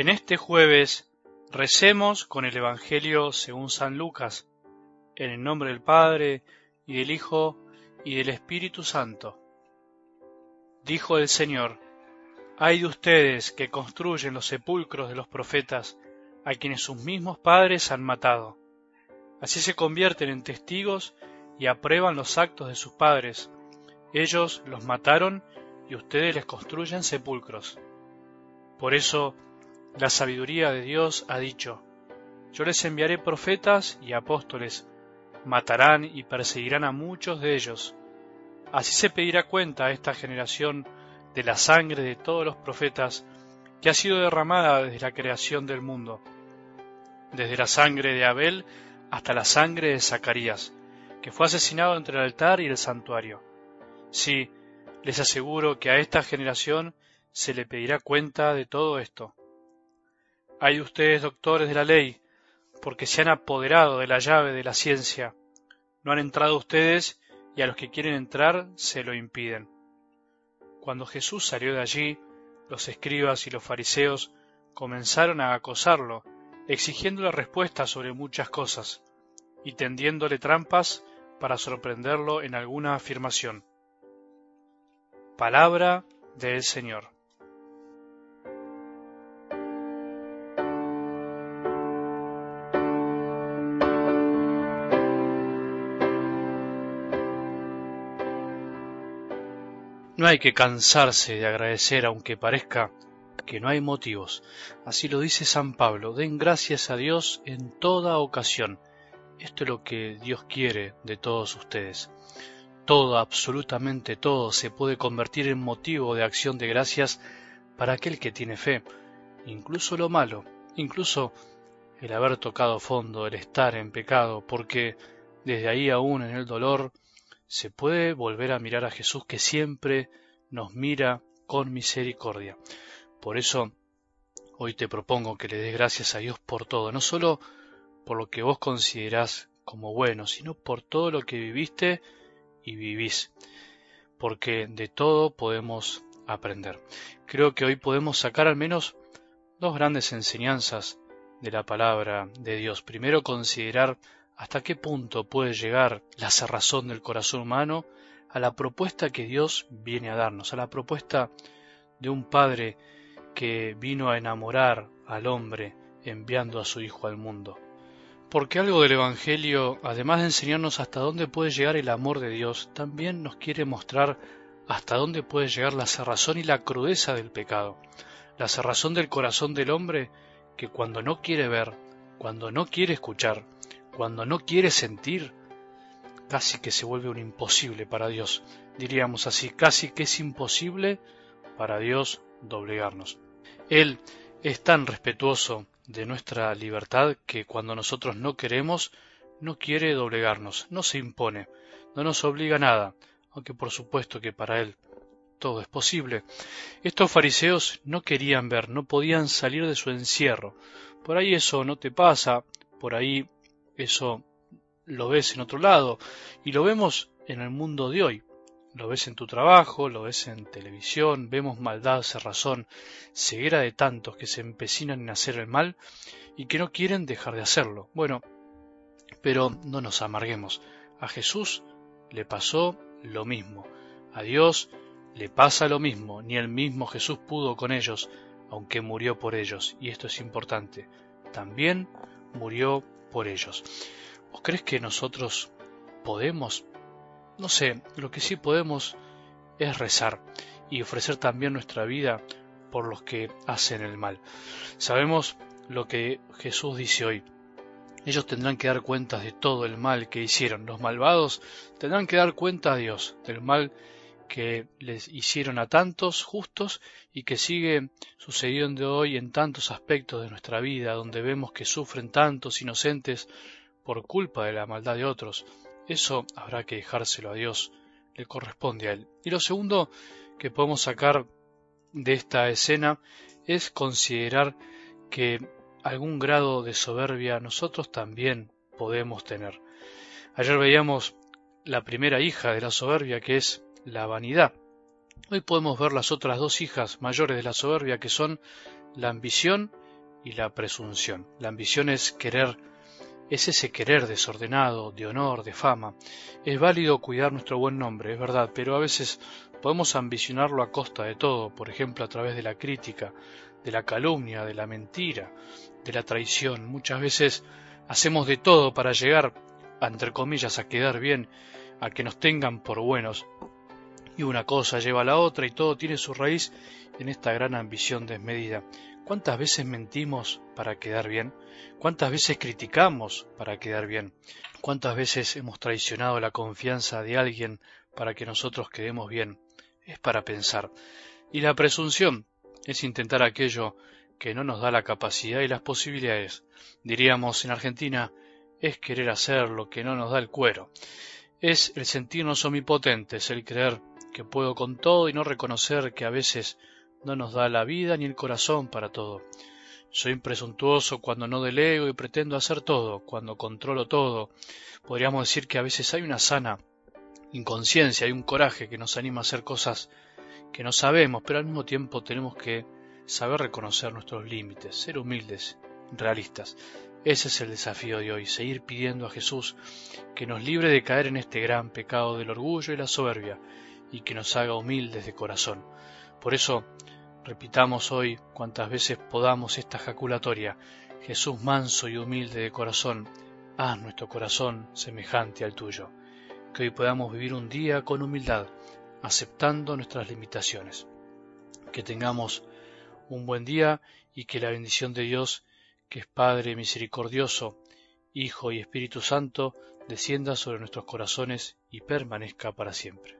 En este jueves recemos con el Evangelio según San Lucas, en el nombre del Padre, y del Hijo, y del Espíritu Santo. Dijo el Señor, hay de ustedes que construyen los sepulcros de los profetas, a quienes sus mismos padres han matado. Así se convierten en testigos y aprueban los actos de sus padres. Ellos los mataron y ustedes les construyen sepulcros. Por eso, la sabiduría de Dios ha dicho, yo les enviaré profetas y apóstoles, matarán y perseguirán a muchos de ellos. Así se pedirá cuenta a esta generación de la sangre de todos los profetas que ha sido derramada desde la creación del mundo, desde la sangre de Abel hasta la sangre de Zacarías, que fue asesinado entre el altar y el santuario. Sí, les aseguro que a esta generación se le pedirá cuenta de todo esto. Hay ustedes doctores de la ley, porque se han apoderado de la llave de la ciencia. No han entrado ustedes y a los que quieren entrar se lo impiden. Cuando Jesús salió de allí, los escribas y los fariseos comenzaron a acosarlo, exigiéndole respuestas sobre muchas cosas, y tendiéndole trampas para sorprenderlo en alguna afirmación. Palabra del Señor. No hay que cansarse de agradecer aunque parezca que no hay motivos. Así lo dice San Pablo. Den gracias a Dios en toda ocasión. Esto es lo que Dios quiere de todos ustedes. Todo, absolutamente todo, se puede convertir en motivo de acción de gracias para aquel que tiene fe. Incluso lo malo, incluso el haber tocado fondo, el estar en pecado, porque desde ahí aún en el dolor se puede volver a mirar a Jesús que siempre nos mira con misericordia. Por eso, hoy te propongo que le des gracias a Dios por todo, no solo por lo que vos considerás como bueno, sino por todo lo que viviste y vivís, porque de todo podemos aprender. Creo que hoy podemos sacar al menos dos grandes enseñanzas de la palabra de Dios. Primero, considerar hasta qué punto puede llegar la cerrazón del corazón humano a la propuesta que Dios viene a darnos, a la propuesta de un Padre que vino a enamorar al hombre enviando a su Hijo al mundo. Porque algo del Evangelio, además de enseñarnos hasta dónde puede llegar el amor de Dios, también nos quiere mostrar hasta dónde puede llegar la cerrazón y la crudeza del pecado, la cerrazón del corazón del hombre que cuando no quiere ver, cuando no quiere escuchar, cuando no quiere sentir, casi que se vuelve un imposible para Dios. Diríamos así, casi que es imposible para Dios doblegarnos. Él es tan respetuoso de nuestra libertad que cuando nosotros no queremos, no quiere doblegarnos, no se impone, no nos obliga a nada, aunque por supuesto que para Él todo es posible. Estos fariseos no querían ver, no podían salir de su encierro. Por ahí eso no te pasa, por ahí eso lo ves en otro lado y lo vemos en el mundo de hoy. Lo ves en tu trabajo, lo ves en televisión, vemos maldad, cerrazón, ceguera de tantos que se empecinan en hacer el mal y que no quieren dejar de hacerlo. Bueno, pero no nos amarguemos. A Jesús le pasó lo mismo. A Dios le pasa lo mismo. Ni el mismo Jesús pudo con ellos, aunque murió por ellos. Y esto es importante. También murió por ellos. ¿Vos crees que nosotros podemos? No sé, lo que sí podemos es rezar y ofrecer también nuestra vida por los que hacen el mal. Sabemos lo que Jesús dice hoy. Ellos tendrán que dar cuenta de todo el mal que hicieron. Los malvados tendrán que dar cuenta a Dios del mal que les hicieron a tantos justos y que sigue sucediendo hoy en tantos aspectos de nuestra vida, donde vemos que sufren tantos inocentes por culpa de la maldad de otros. Eso habrá que dejárselo a Dios, le corresponde a Él. Y lo segundo que podemos sacar de esta escena es considerar que algún grado de soberbia nosotros también podemos tener. Ayer veíamos la primera hija de la soberbia que es la vanidad. Hoy podemos ver las otras dos hijas mayores de la soberbia que son la ambición y la presunción. La ambición es querer, es ese querer desordenado, de honor, de fama. Es válido cuidar nuestro buen nombre, es verdad, pero a veces podemos ambicionarlo a costa de todo, por ejemplo a través de la crítica, de la calumnia, de la mentira, de la traición. Muchas veces hacemos de todo para llegar, entre comillas, a quedar bien, a que nos tengan por buenos. Y una cosa lleva a la otra y todo tiene su raíz en esta gran ambición desmedida. ¿Cuántas veces mentimos para quedar bien? ¿Cuántas veces criticamos para quedar bien? ¿Cuántas veces hemos traicionado la confianza de alguien para que nosotros quedemos bien? Es para pensar. Y la presunción es intentar aquello que no nos da la capacidad y las posibilidades. Diríamos en Argentina, es querer hacer lo que no nos da el cuero. Es el sentirnos omnipotentes, el creer que puedo con todo y no reconocer que a veces no nos da la vida ni el corazón para todo. Soy presuntuoso cuando no delego y pretendo hacer todo, cuando controlo todo. Podríamos decir que a veces hay una sana inconsciencia, hay un coraje que nos anima a hacer cosas que no sabemos, pero al mismo tiempo tenemos que saber reconocer nuestros límites, ser humildes, realistas. Ese es el desafío de hoy, seguir pidiendo a Jesús que nos libre de caer en este gran pecado del orgullo y la soberbia y que nos haga humildes de corazón. Por eso, repitamos hoy cuantas veces podamos esta jaculatoria, Jesús manso y humilde de corazón, haz nuestro corazón semejante al tuyo. Que hoy podamos vivir un día con humildad, aceptando nuestras limitaciones. Que tengamos un buen día y que la bendición de Dios, que es Padre misericordioso, Hijo y Espíritu Santo, descienda sobre nuestros corazones y permanezca para siempre.